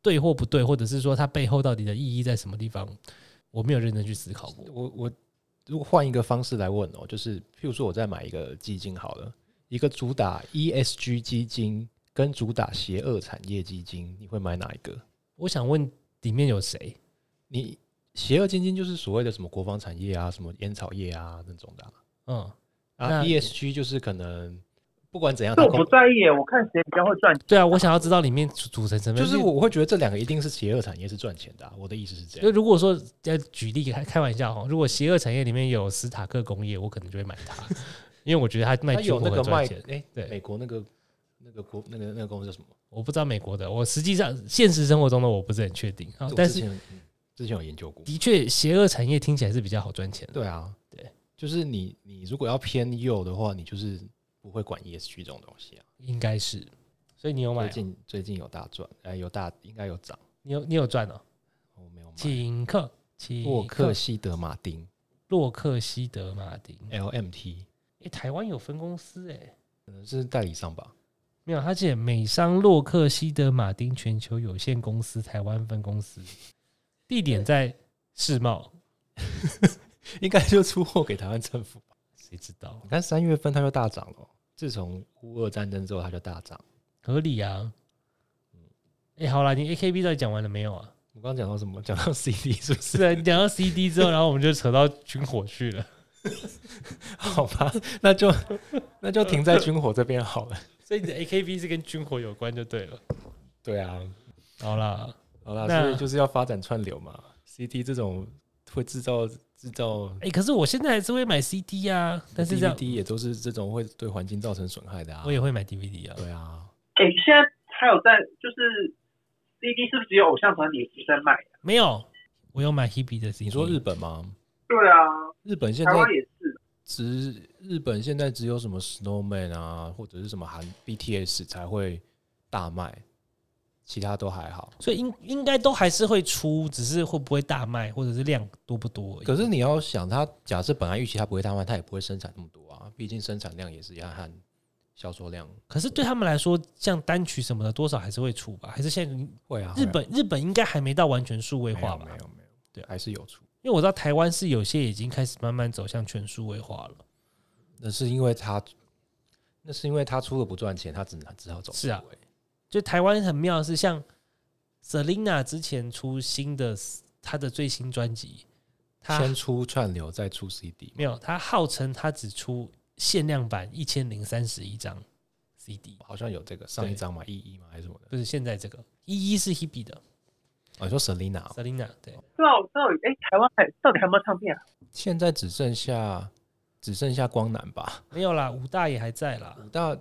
Speaker 3: 对或不对，或者是说它背后到底的意义在什么地方，我没有认真去思考过。
Speaker 1: 我我如果换一个方式来问哦，就是譬如说我再买一个基金好了，一个主打 ESG 基金跟主打邪恶产业基金，你会买哪一个？
Speaker 3: 我想问里面有谁？
Speaker 1: 你邪恶基金就是所谓的什么国防产业啊，什么烟草业啊那种的啊
Speaker 3: 嗯，
Speaker 1: 啊
Speaker 3: 那
Speaker 1: ，ESG 就是可能不管怎样，它
Speaker 2: 这我不在意，我看谁比较会赚钱。
Speaker 3: 对啊，我想要知道里面组组成成分。
Speaker 1: 就是我会觉得这两个一定是邪恶产业是赚钱的啊、我的意思是这样。
Speaker 3: 就如果说要举例开开玩笑哈，如果邪恶产业里面有斯塔克工业，我可能就会买它，因为我觉得它卖
Speaker 1: 它有
Speaker 3: 军
Speaker 1: 那个卖
Speaker 3: 火很赚钱。
Speaker 1: 哎，
Speaker 3: 对
Speaker 1: 美国那个那个国那个那个公司叫什么？
Speaker 3: 我不知道美国的，我实际上现实生活中的我不是很确定啊，但是
Speaker 1: 嗯之前有研究过。
Speaker 3: 的确邪恶产业听起来是比较好赚钱的。
Speaker 1: 对啊，
Speaker 3: 对，
Speaker 1: 就是你你如果要偏右的话，你就是不会管 ESG 这种东西啊。
Speaker 3: 应该是，所以你有买
Speaker 1: 最
Speaker 3: 哦？
Speaker 1: 近最近有大赚，哎，有大应该有涨，
Speaker 3: 你有你有赚哦？
Speaker 1: 我没有买。
Speaker 3: 请客，请
Speaker 1: 洛克，希德马丁
Speaker 3: 洛克希德马丁。
Speaker 1: LMT
Speaker 3: 诶，台湾有分公司诶，
Speaker 1: 可能是代理商吧？
Speaker 3: 没有，他写美商洛克希德马丁全球有限公司台湾分公司，地点在世贸，
Speaker 1: 应该就出货给台湾政府吧？
Speaker 3: 谁知道
Speaker 1: 你？看三月份它就大涨了，自从乌俄战争之后它就大涨。
Speaker 3: 合理啊。哎、好啦，你 AKB 到底讲完了没有啊？
Speaker 1: 我刚刚讲到什么？讲到 CD 是不是？
Speaker 3: 是啊，你讲到 CD 之后，然后我们就扯到军火去了。
Speaker 1: 好吧，那就那就停在军火这边好了。
Speaker 3: 所以你的 AKB 是跟军火有关就对了。
Speaker 1: 对啊，
Speaker 3: 好啦，
Speaker 1: 好啦，所以就是要发展串流嘛。CD 这种会制造制造
Speaker 3: 哎、可是我现在还是会买 CD 啊，但是
Speaker 1: DVD 也都是这种会对环境造成损害的啊。
Speaker 3: 我也会买 DVD 啊。
Speaker 1: 对啊，
Speaker 2: 哎、现在还有在就是 CD 是不是只有偶像团体在卖、啊？
Speaker 3: 没有，我有买 Hebe 的 CD。
Speaker 1: 你说日本吗？
Speaker 2: 对啊，
Speaker 1: 日本现在
Speaker 2: 台湾也是。
Speaker 1: 只日本现在只有什么 Snowman 啊，或者是什么韩 BTS 才会大卖，其他都还好。
Speaker 3: 所以应应该都还是会出，只是会不会大卖，或者是量多不多而已。
Speaker 1: 可是你要想，它假设本来预期它不会大卖，它也不会生产那么多啊，毕竟生产量也是要和销售量
Speaker 3: 可是对他们来说，像单曲什么的，多少还是会出吧？还是现在
Speaker 1: 会啊。
Speaker 3: 日本日本应该还没到完全数位化吧？
Speaker 1: 没有没有，
Speaker 3: 对
Speaker 1: 还是有出。
Speaker 3: 因为我知道台湾是有些已经开始慢慢走向全数位化了。
Speaker 1: 那是因为它，那是因为它出了不赚钱，它只能只好走
Speaker 3: 是啊就台湾很妙的是，像 Selina 之前出新的她的最新专辑，她
Speaker 1: 先出串流，再出 CD。
Speaker 3: 没有，她号称她只出限量版一千零三十一张 CD，
Speaker 1: 好像有这个上一张嘛，一一嘛还是什么的？
Speaker 3: 不是现在这个一一是 Hebe 的
Speaker 1: 哦，你说 Selina，哦
Speaker 3: Selina 对，
Speaker 2: 对啊，到底哎、台湾还到底还有没有唱片啊？
Speaker 1: 现在只剩下只剩下光南吧？
Speaker 3: 没有啦，武大也还在啦，
Speaker 1: 武大，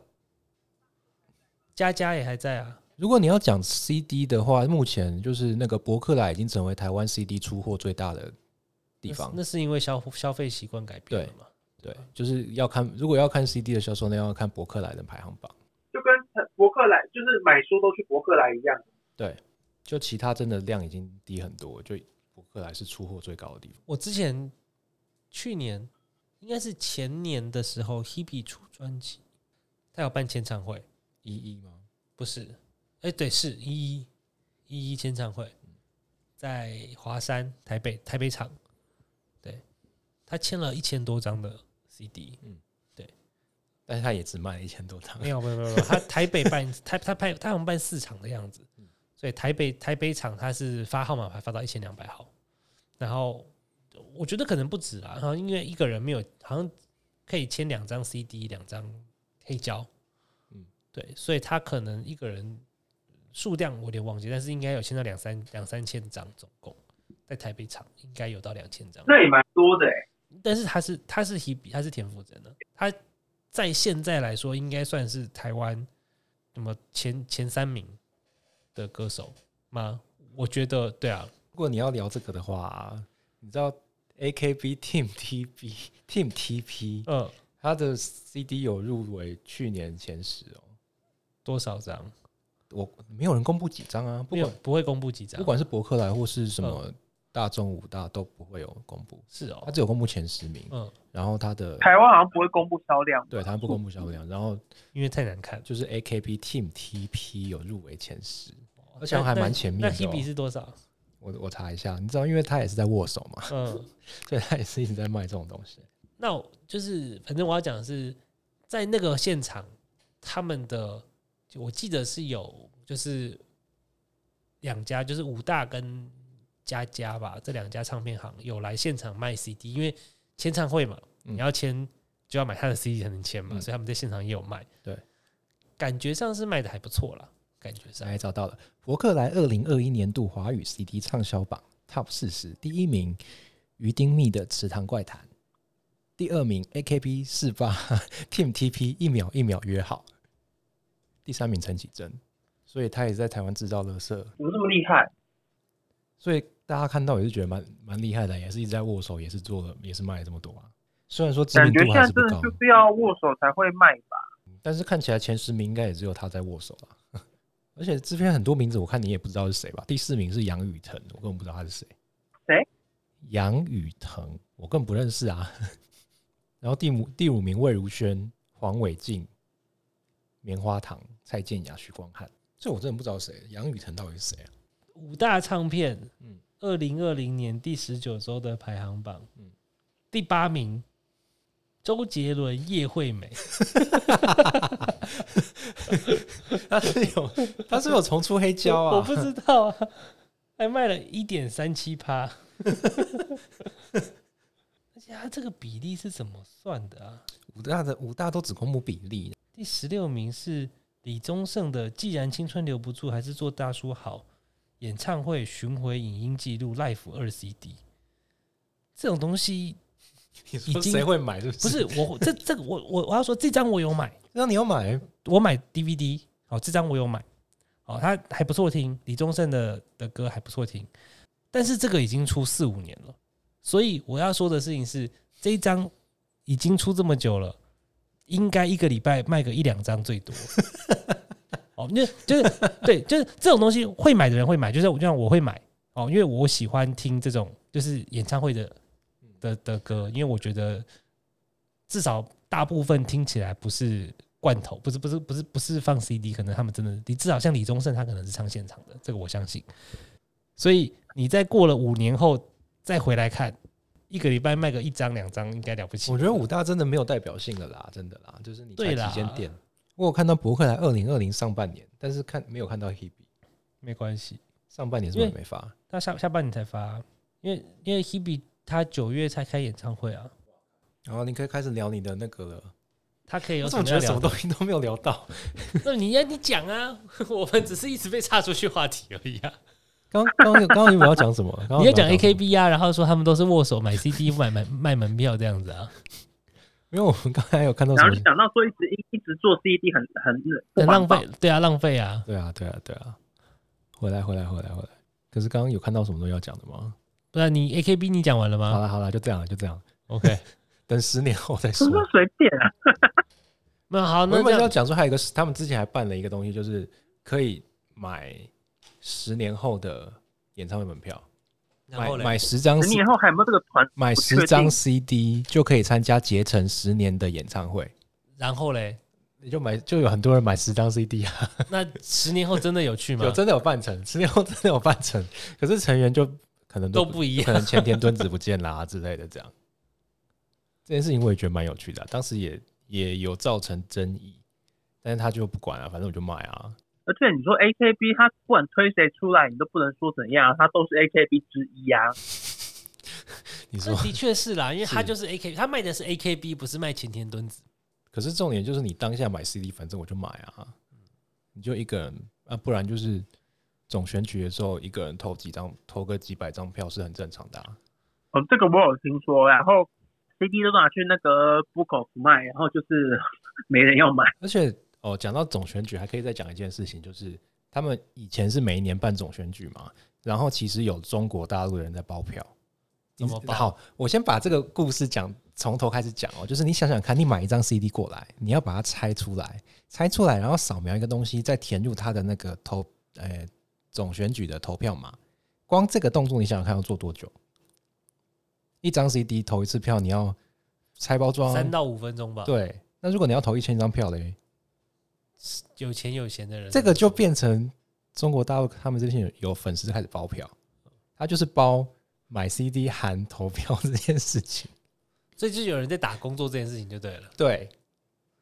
Speaker 3: 佳佳也还在啊。
Speaker 1: 如果你要讲 CD 的话，目前就是那个博客来已经成为台湾 CD 出货最大的地
Speaker 3: 那是
Speaker 1: 方。
Speaker 3: 那是因为消消费习惯改变了嘛？
Speaker 1: 对，就是要看，如果要看 CD 的销售，那要看博客来的排行榜。
Speaker 2: 就跟博客来就是买书都去博客来一样。
Speaker 1: 对，就其他真的量已经低很多，就博客来是出货最高的地方。
Speaker 3: 我之前去年应该是前年的时候，Hebe 出专辑，他有办签唱会，
Speaker 1: 一一吗？
Speaker 3: 不是？哎、对，是一一一一签唱会，在华山台北台北场，对他签了一千多张的 CD，嗯，对
Speaker 1: 但是他也只卖了一千多张。
Speaker 3: 没有没有没有，他台北办他他拍他好像办四场的样子，所以台北台北场他是发号码牌发到一千两百号，然后我觉得可能不止啊，然后因为一个人没有好像可以签两张 CD 两张黑胶，对，所以他可能一个人数量我有点忘记，但是应该有签到两三两三千张总共在台北场应该有到两千张，
Speaker 2: 那也蛮多的哎、
Speaker 3: 但是他是他是 Hebe，他是田馥甄的，他在现在来说应该算是台湾什么前前三名的歌手吗？我觉得对啊，
Speaker 1: 如果你要聊这个的话，你知道 AKB Team T B Team TP
Speaker 3: 嗯，
Speaker 1: 他的 CD 有入围去年前十哦。
Speaker 3: 多少张？
Speaker 1: 我没有人公布几张啊，不管
Speaker 3: 没有不会公布几张，
Speaker 1: 不管是博客来或是什么大众五大都不会有公布，
Speaker 3: 是哦。
Speaker 1: 他，只有公布前十名，
Speaker 3: 嗯，
Speaker 1: 然后他的
Speaker 2: 台湾好像不会公布销量。
Speaker 1: 对他不公布销量，然后
Speaker 3: 因为太难看，
Speaker 1: 就是 AKB Team TP 有入围前十，而且
Speaker 3: 那
Speaker 1: 还蛮
Speaker 3: 那那
Speaker 1: 前面的哦。
Speaker 3: Hebe 是多少？
Speaker 1: 我我查一下，你知道，因为他也是在握手嘛，
Speaker 3: 嗯，
Speaker 1: 所以他也是一直在卖这种东西。
Speaker 3: 那我就是反正我要讲的是，在那个现场，他们的就我记得是有就是两家，就是武大跟佳佳吧，这两家唱片行有来现场卖 CD，因为签唱会嘛，
Speaker 1: 嗯
Speaker 3: 你要签就要买他的 CD 才能签嘛，
Speaker 1: 嗯
Speaker 3: 所以他们在现场也有卖。
Speaker 1: 对，
Speaker 3: 感觉上是卖的还不错啦，感觉上
Speaker 1: 哎找到了，伯克莱二零二一年度华语 CD 畅销榜 Top 四十，第一名于丁密的《池塘怪谈》，第二名 AKB 四八 Team TP 一秒一秒约好，第三名陈绮贞，所以他也在台湾制造垃圾，
Speaker 2: 怎么这么厉害？
Speaker 1: 所以大家看到也是觉得蛮蛮厉害的，也是一直在握手，也是做了，也是卖了这么多啊。虽然说知
Speaker 2: 感
Speaker 1: 名度还是不高，
Speaker 2: 就是要握手才会卖吧？
Speaker 1: 但是看起来前十名应该也只有他在握手了。而且这边很多名字，我看你也不知道是谁吧？第四名是杨雨腾，我根本不知道他是谁。
Speaker 2: 谁？
Speaker 1: 杨雨腾，我根本不认识啊。然后第五第五名魏如萱、黄伟晋、棉花糖、蔡健雅、许光汉，这我真的不知道谁。杨雨腾到底是谁啊？
Speaker 3: 五大唱片，
Speaker 1: 嗯
Speaker 3: 二零二零年第十九周的排行榜，
Speaker 1: 嗯
Speaker 3: 第八名，周杰伦、叶惠美，
Speaker 1: 他是有他是有重出黑 胶啊？
Speaker 3: 我不知道啊，还卖了一点三七趴，而且他这个比例是怎么算的啊？
Speaker 1: 五大的五大都只公布比例，
Speaker 3: 第十六名是李宗盛的《既然青春留不住，还是做大叔好》演唱会巡回影音记录 Life 二 CD，这种东西
Speaker 1: 你
Speaker 3: 已经
Speaker 1: 说谁会买？是不
Speaker 3: 不是我这这个我我我要说这张我有买，
Speaker 1: 那你要买，
Speaker 3: 我买 DVD，好，这张我有买，哦，它还不错听，李宗盛的的歌还不错听，但是这个已经出四五年了，所以我要说的事情是，这一张已经出这么久了，应该一个礼拜卖个一两张最多。哦，那就是对，就是这种东西会买的人会买，就是就像我会买哦，因为我喜欢听这种就是演唱会的的的歌，因为我觉得至少大部分听起来不是罐头，不是不是不是不是放 CD，可能他们真的，你至少像李宗盛，他可能是唱现场的，这个我相信。所以你在过了五年后再回来看，一个礼拜卖个一张两张，应该了不起。
Speaker 1: 我觉得五大真的没有代表性了啦，真的啦，就是你才
Speaker 3: 对啦
Speaker 1: 几间店。我有看到博客来二零二零上半年，但是看没有看到 Hebe
Speaker 3: 没关系，
Speaker 1: 上半年是不是没发？
Speaker 3: 他下下半年才发，因为因为 Hebe 他九月才开演唱会啊，
Speaker 1: 然后你可以开始聊你的那个了。
Speaker 3: 他可以有
Speaker 1: 我觉得什么？东西都没有聊到？
Speaker 3: 那你要你讲啊，我们只是一直被岔出去话题而已啊。
Speaker 1: 刚刚刚刚你们要讲什么？刚刚
Speaker 3: 你要讲
Speaker 1: 们什么
Speaker 3: AKB 啊，然后说他们都是握手买 CD 买买卖门票这样子啊，
Speaker 1: 因为我们刚才有看到什么
Speaker 2: 然后就？讲到说一直一一直做 CD 很很
Speaker 3: 很浪费，对啊，浪费啊。
Speaker 1: 对啊，对啊，对啊。回来，回来，回来，回来。可是刚刚有看到什么东西要讲的吗？
Speaker 3: 不然你 AKB 你讲完了吗
Speaker 1: 好了，好了，就这样了，就这样。
Speaker 3: ？OK，
Speaker 1: 等十年后再说
Speaker 2: 什。么随便啊？
Speaker 3: 没有好，
Speaker 1: 我原本要讲说还有一个，他们之前还办了一个东西，就是可以买十年后的演唱会门票，买
Speaker 3: 然后嘞
Speaker 1: 买十张
Speaker 2: 十年后还有没有这个团？
Speaker 1: 买十张 CD 就可以参加结成十年的演唱会。
Speaker 3: 然后嘞，
Speaker 1: 你就买，就有很多人买十张 CD 啊，
Speaker 3: 那十年后真的有去吗
Speaker 1: 有？真的有办成，十年后真的有办成，可是成员就可能
Speaker 3: 都不一样
Speaker 1: 可能前田敦子不见啦、之类的，这样。这件事情我也觉得蛮有趣的啊、当时也也有造成争议，但是他就不管了、反正我就买啊。
Speaker 2: 而且你说 AKB，他不管推谁出来，你都不能说怎样，他都是 AKB 之一啊。
Speaker 1: 你说，
Speaker 3: 这的确是啦，因为他就是 AK，他卖的是 AKB，不是卖前田敦子。
Speaker 1: 可是重点就是你当下买 CD，反正我就买啊，你就一个人啊，不然就是总选举的时候，一个人投几张，投个几百张票是很正常的啊。
Speaker 2: 哦，这个我有听说，然后 CD 都拿去那个 Book of 卖，然后就是 没人要买。
Speaker 1: 而且哦，讲到总选举，还可以再讲一件事情，就是他们以前是每一年办总选举嘛，然后其实有中国大陆的人在包票。
Speaker 3: 怎么包
Speaker 1: 好，我先把这个故事讲从头开始讲哦，就是你想想看，你买一张 CD 过来，你要把它拆出来，拆出来，然后扫描一个东西，再填入它的那个投呃总选举的投票码，光这个动作你想想看要做多久？一张 CD 投一次票，你要拆包装，
Speaker 3: 三到五分钟吧。，
Speaker 1: 对。那如果你要投一千张票嘞？
Speaker 3: 有钱有闲的人，
Speaker 1: 这个就变成中国大陆他们这些有粉丝开始包票，他就是包买 CD 含投票这件事情。
Speaker 3: 所以就有人在打工做这件事情就对了。
Speaker 1: 对，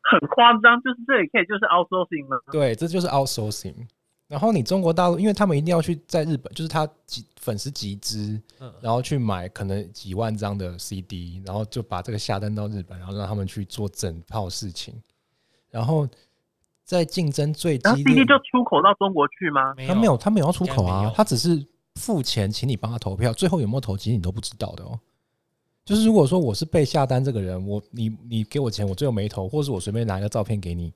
Speaker 2: 很夸张，就是这也可以就是 outsourcing 吗？
Speaker 1: 对，这就是 outsourcing。然后你中国大陆，因为他们一定要去在日本，就是他集粉丝集资，
Speaker 3: 嗯
Speaker 1: 然后去买可能几万张的 CD，然后就把这个下单到日本，然后让他们去做整套事情。然后在竞争最
Speaker 2: 然后
Speaker 1: 激烈
Speaker 2: CD 就出口到中国去吗？
Speaker 1: 他没有，他没有要出口啊他只是付钱请你帮他投票，最后有没有投，其实你都不知道的哦。就是如果说我是被下单这个人，我你你给我钱，我最后没投，或是我随便拿一个照片给你，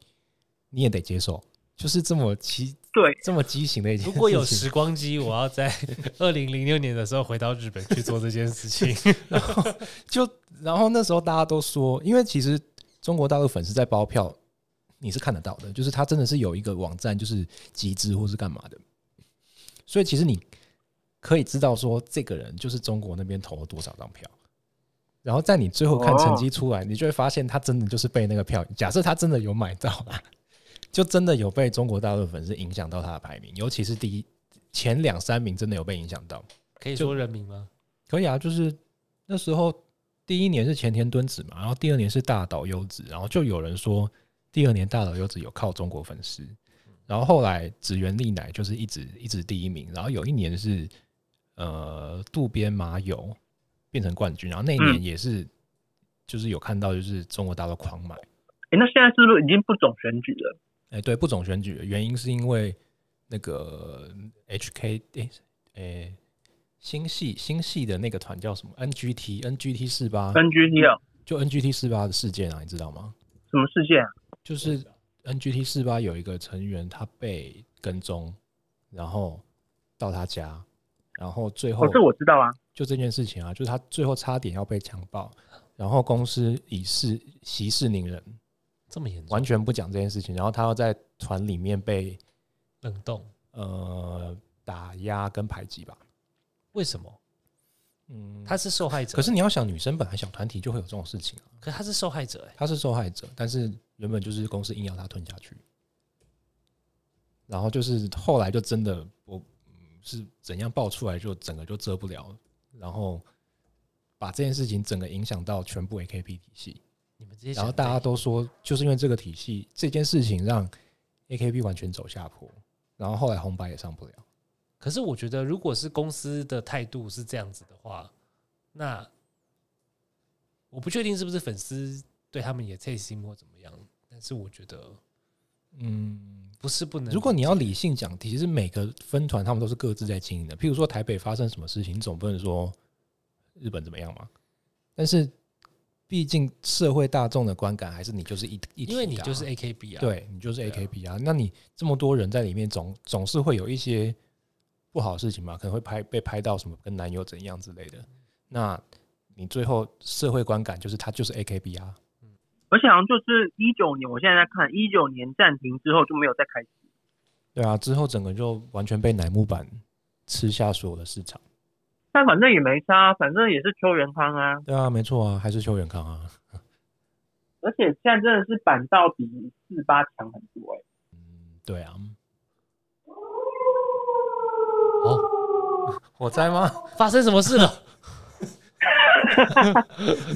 Speaker 1: 你也得接受，就是这么奇
Speaker 2: 对，
Speaker 1: 这么畸形的一件事情。
Speaker 3: 如果有时光机，我要在 二零零六年的时候回到日本去做这件事情。
Speaker 1: 然后就然后那时候大家都说，因为其实中国大陆粉丝在包票，你是看得到的，就是他真的是有一个网站，就是集资或是干嘛的，所以其实你可以知道说这个人就是中国那边投了多少张票，然后在你最后看成绩出来，你就会发现他真的就是被那个票，假设他真的有买到啦，就真的有被中国大陆的粉丝影响到他的排名，尤其是第一前两三名真的有被影响到。
Speaker 3: 可以说人名吗？
Speaker 1: 可以啊，就是那时候第一年是前田敦子嘛，然后第二年是大岛优子，然后就有人说第二年大佬优子有靠中国粉丝，然后后来指原丽乃就是一直一直第一名，然后有一年是呃渡边麻友变成冠军，然后那一年也是、就是有看到就是中国大陆狂买，
Speaker 2: 哎，那现在是不是已经不总选举了？
Speaker 1: 哎、对，不总选举的原因是因为那个 HK 哎哎、新系新系的那个团叫什么 NGT NGT 四八
Speaker 2: ，NGT 啊，
Speaker 1: 就 NGT 四八的事件啊，你知道吗？
Speaker 2: 什么事件啊？
Speaker 1: 就是 NGT 四八有一个成员他被跟踪，然后到他家，然后最后
Speaker 2: 哦，这我知道啊。
Speaker 1: 就这件事情啊，就是他最后差点要被强暴，然后公司以示息事宁人，
Speaker 3: 这么严重？
Speaker 1: 完全不讲这件事情，然后他要在团里面被
Speaker 3: 冷冻？
Speaker 1: 呃打压跟排挤吧。
Speaker 3: 为什么？
Speaker 1: 嗯，
Speaker 3: 他是受害者，
Speaker 1: 可是你要想，女生本来小团体就会有这种事情啊，
Speaker 3: 可是他是受害者哎、
Speaker 1: 她是受害者，但是原本就是公司硬要他吞下去，然后就是后来就真的我嗯是怎样爆出来，就整个就遮不了，然后把这件事情整个影响到全部 AKP 体系，
Speaker 3: 你们
Speaker 1: 然后大家都说就是因为这个体系这件事情让 AKB 完全走下坡，然后后来红白也上不了。
Speaker 3: 可是我觉得，如果是公司的态度是这样子的话，那我不确定是不是粉丝对他们也太心或怎么样。但是我觉得
Speaker 1: 嗯，
Speaker 3: 不是不能。
Speaker 1: 如果你要理性讲，其实每个分团他们都是各自在经营的。譬如说台北发生什么事情，你总不能说日本怎么样嘛。但是毕竟社会大众的观感还是你就是一一体的啊、
Speaker 3: 因为你就是 AKB 啊，，
Speaker 1: 对你就是
Speaker 3: 对啊
Speaker 1: AKB 啊，那你这么多人在里面总总是会有一些不好的事情嘛，可能会拍被拍到什么跟男友怎样之类的。那你最后社会观感就是他就是 AKB 啊，
Speaker 2: 而且好像就是一九年，我现在在看一九年暂停之后就没有再开始。
Speaker 1: 对啊，之后整个就完全被乃木坂吃下所有的市场。
Speaker 2: 但反正也没差，反正也是邱元康啊。
Speaker 1: 对啊，没错啊，还是邱元康啊。
Speaker 2: 而且现在真的是板道比四八强很多哎、
Speaker 1: 嗯，对啊。
Speaker 3: 哦，
Speaker 1: 火灾吗？
Speaker 3: 发生什么事了？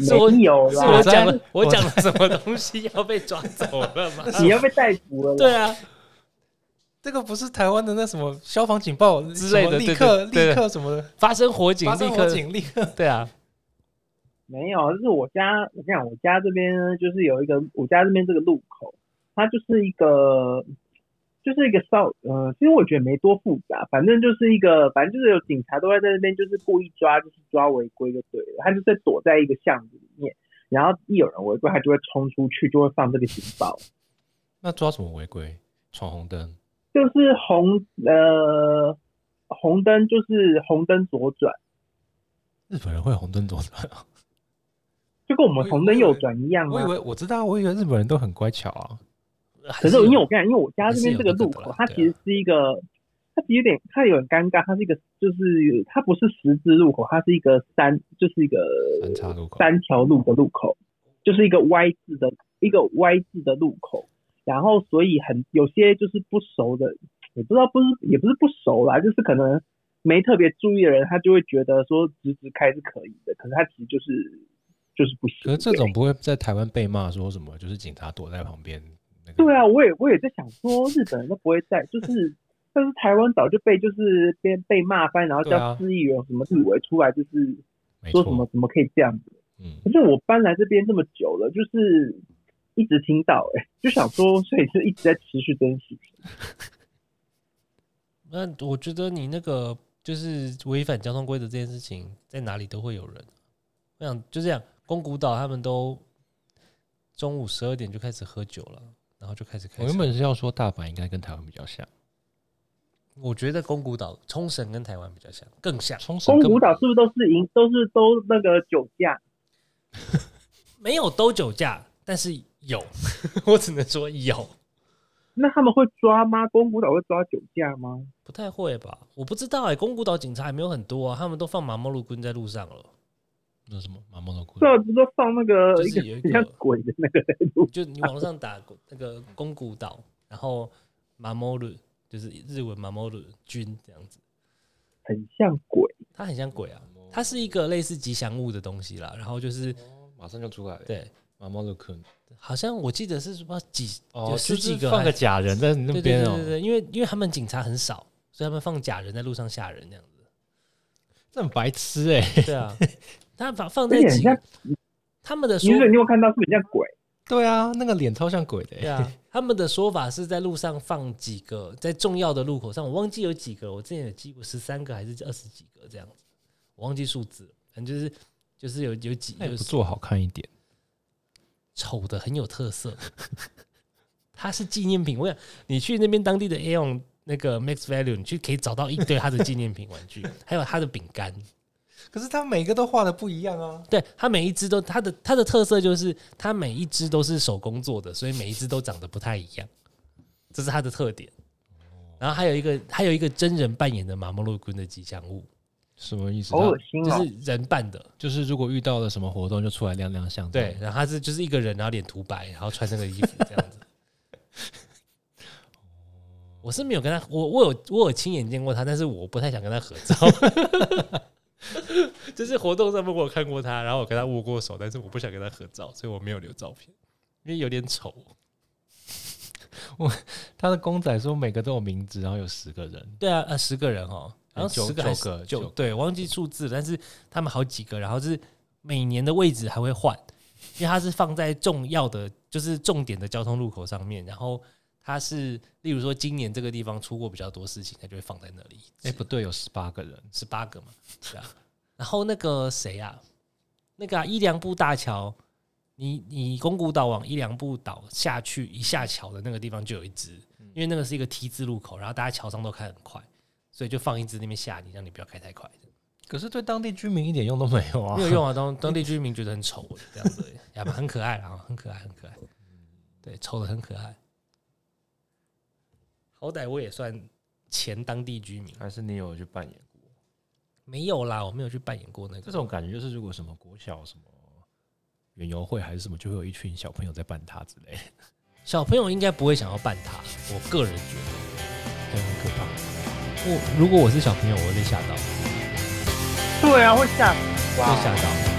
Speaker 3: 是 我
Speaker 2: 没有
Speaker 3: 啦我，讲了，我讲了什么东西要被抓走了吗？
Speaker 2: 你要被逮捕了啦。
Speaker 3: 对啊，
Speaker 1: 这个不是台湾的那什么消防警报
Speaker 3: 之类的
Speaker 1: 立刻立刻什么的，
Speaker 3: 发生火警，
Speaker 1: 发生火
Speaker 3: 立刻
Speaker 1: 警立刻。
Speaker 3: 对啊，
Speaker 2: 没有，就是我家，我跟你讲，我家这边，就是有一个，我家这边这个路口，它就是一个，就是一个稍，呃，其实我觉得没多复杂，反正就是一个，反正就是有警察都会在那边，就是故意抓，就是抓违规就对了，他就在躲在一个巷子里面，然后一有人违规，他就会冲出去，就会放这个警报，
Speaker 1: 那抓什么违规？闯红灯？
Speaker 2: 就是红，呃，红灯就是红灯左转，
Speaker 1: 日本人会红灯左转啊？
Speaker 2: 就跟我们红灯右转一样啊。
Speaker 1: 我以为我知道，我以为日本人都很乖巧啊。
Speaker 2: 可是因为我跟你讲，因为我家这边这个路口它其实是一个，它其实有点，它有点尴尬，它是一个，就是它不是十字路口，它是一个三，就是一个
Speaker 1: 三岔路口
Speaker 2: 三条路的路口，就是一个 Y 字的一个 Y 字的路口，然后所以很有些就是不熟的，也不知道不是也不是不熟啦，就是可能没特别注意的人，他就会觉得说直直开是可以的，可是他其实就是就是不行。
Speaker 1: 可是这种不会在台湾被骂说什么，就是警察躲在旁边。那个、
Speaker 2: 对啊，我也我也在想说，日本人都不会在，就是 但是台湾早就被就是被被骂翻，然后叫市议员什么立委出来，就是
Speaker 1: 没
Speaker 2: 说什么
Speaker 1: 错，
Speaker 2: 怎么可以这样子。
Speaker 1: 嗯，
Speaker 2: 可是我搬来这边这么久了，就是一直听到、哎，就想说，所以是一直在持续争取。
Speaker 3: 那我觉得你那个就是违反交通规则这件事情，在哪里都会有人。我想就这样，宫古岛他们都中午十二点就开始喝酒了，然后就开始开。
Speaker 1: 我原本是要说大阪应该跟台湾比较像，
Speaker 3: 我觉得宫古岛、冲绳跟台湾比较像，更像。
Speaker 1: 冲绳
Speaker 2: 宫古岛是不是都是赢，都是都那个酒驾？
Speaker 3: 没有都酒驾，但是有，我只能说有，
Speaker 2: 那他们会抓吗？宫古岛会抓酒驾吗？
Speaker 3: 不太会吧？我不知道哎、宫古岛警察也没有很多啊，他们都放马莫路棍在路上了。
Speaker 1: 那什么马莫诺库
Speaker 2: 对啊，不是都放那个
Speaker 3: 就是有一个
Speaker 2: 像鬼的那个
Speaker 3: 就你网络上打那个宫古岛，然后马莫鲁就是日文马莫鲁军这样子，
Speaker 2: 很像鬼。
Speaker 3: 它很像鬼啊，它是一个类似吉祥物的东西啦。然后就是
Speaker 1: 哦马上就出来。了，
Speaker 3: 对，
Speaker 1: 马莫诺库
Speaker 3: 好像我记得是不知道几
Speaker 1: 哦，
Speaker 3: 有十几
Speaker 1: 就是放
Speaker 3: 个
Speaker 1: 假人在那边哦，
Speaker 3: 对对对，因为因为他们警察很少，所以他们放假人在路上吓人这样子。
Speaker 1: 这很白痴哎，
Speaker 3: 对啊，他把放在几他们的说
Speaker 2: 你有没有看到是不是很像鬼？
Speaker 1: 对啊，那个脸超像鬼的欸，
Speaker 3: 对啊，他们的说法是在路上放几个，在重要的路口上，我忘记有几个，我之前有记过十三个还是二十几个这样子，我忘记数字，反正就是就是有有几有
Speaker 1: 那也不做好看一点，
Speaker 3: 丑的很有特色，它是纪念品。我想你去那边当地的 Aeon 那个 Max Value，你去可以找到一堆它的纪念品玩具，还有它的饼干。
Speaker 1: 可是他每个都画的不一样啊，
Speaker 3: 对，它每一只都它的它的特色就是它每一只都是手工做的，所以每一只都长得不太一样，这是它的特点。然后还有一个还有一个真人扮演的马莫洛君的吉祥物，
Speaker 1: 什么意思？
Speaker 2: 好恶心哦！
Speaker 3: 就是人扮的，
Speaker 1: 就是如果遇到了什么活动，就出来亮亮相。
Speaker 3: 对，，然后他是就是一个人，然后脸涂白，然后穿那个衣服这样子。我是没有跟他，我我有我有亲眼见过他，但是我不太想跟他合照。就是活动上面我有看过他，然后我跟他握过手，但是我不想跟他合照，所以我没有留照片，因为有点丑。
Speaker 1: 我他的公仔说每个都有名字，然后有十个人，
Speaker 3: 对啊，呃，十个人哦，然后
Speaker 1: 九
Speaker 3: 十个还是
Speaker 1: 九个九
Speaker 3: 对，忘记数字了，但是他们好几个，然后就是每年的位置还会换，因为它是放在重要的，就是重点的交通路口上面，然后它是例如说今年这个地方出过比较多事情，它就会放在那里。
Speaker 1: 哎，不对，有十八个人，
Speaker 3: 十八个嘛，对啊。然后那个谁啊，那个、啊、伊良部大桥，你你宫古岛往伊良部岛下去一下桥的那个地方就有一只，因为那个是一个 T 字路口，然后大家桥上都开很快，所以就放一只那边吓你，让你不要开太快。
Speaker 1: 可是对当地居民一点用都没有啊，
Speaker 3: 没有用啊，当 当地居民觉得很丑，这样子呀，很可爱啊，很可爱，很可爱，对，丑的很可爱。好歹我也算前当地居民，
Speaker 1: 还是你有去扮演过？
Speaker 3: 没有啦，我没有去扮演过那个
Speaker 1: 这种感觉就是，如果什么国小什么园游会还是什么，就会有一群小朋友在扮他之类的，
Speaker 3: 小朋友应该不会想要扮他，我个人觉得，
Speaker 1: 对，很可怕。
Speaker 3: 我如果我是小朋友，我会被吓到，
Speaker 2: 对啊，会吓死
Speaker 3: 会？吓到。